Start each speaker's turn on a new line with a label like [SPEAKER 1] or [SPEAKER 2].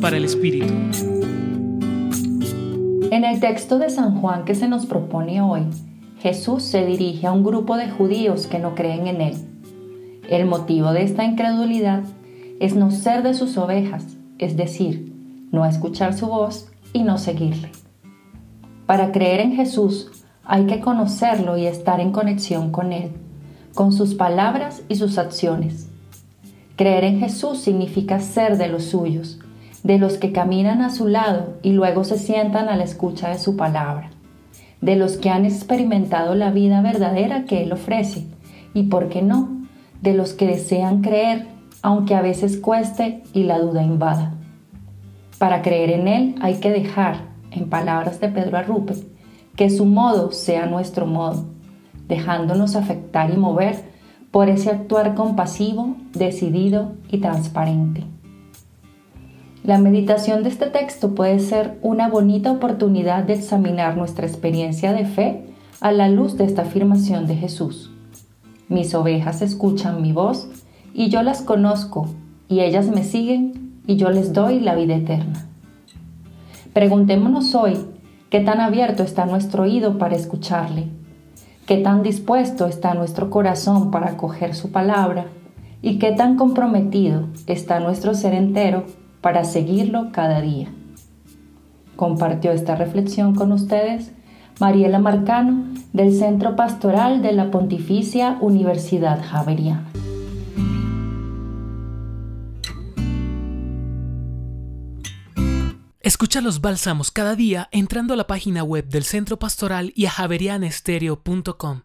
[SPEAKER 1] Para el Espíritu.
[SPEAKER 2] En el texto de San Juan que se nos propone hoy, Jesús se dirige a un grupo de judíos que no creen en Él. El motivo de esta incredulidad es no ser de sus ovejas, es decir, no escuchar su voz y no seguirle. Para creer en Jesús hay que conocerlo y estar en conexión con Él, con sus palabras y sus acciones. Creer en Jesús significa ser de los suyos, de los que caminan a su lado y luego se sientan a la escucha de su palabra de los que han experimentado la vida verdadera que Él ofrece y, ¿por qué no?, de los que desean creer, aunque a veces cueste y la duda invada. Para creer en Él hay que dejar, en palabras de Pedro Arrupe, que su modo sea nuestro modo, dejándonos afectar y mover por ese actuar compasivo, decidido y transparente. La meditación de este texto puede ser una bonita oportunidad de examinar nuestra experiencia de fe a la luz de esta afirmación de Jesús. Mis ovejas escuchan mi voz y yo las conozco y ellas me siguen y yo les doy la vida eterna. Preguntémonos hoy qué tan abierto está nuestro oído para escucharle, qué tan dispuesto está nuestro corazón para acoger su palabra y qué tan comprometido está nuestro ser entero para seguirlo cada día. Compartió esta reflexión con ustedes Mariela Marcano del Centro Pastoral de la Pontificia Universidad Javeriana.
[SPEAKER 1] Escucha los bálsamos cada día entrando a la página web del Centro Pastoral y a javerianestereo.com.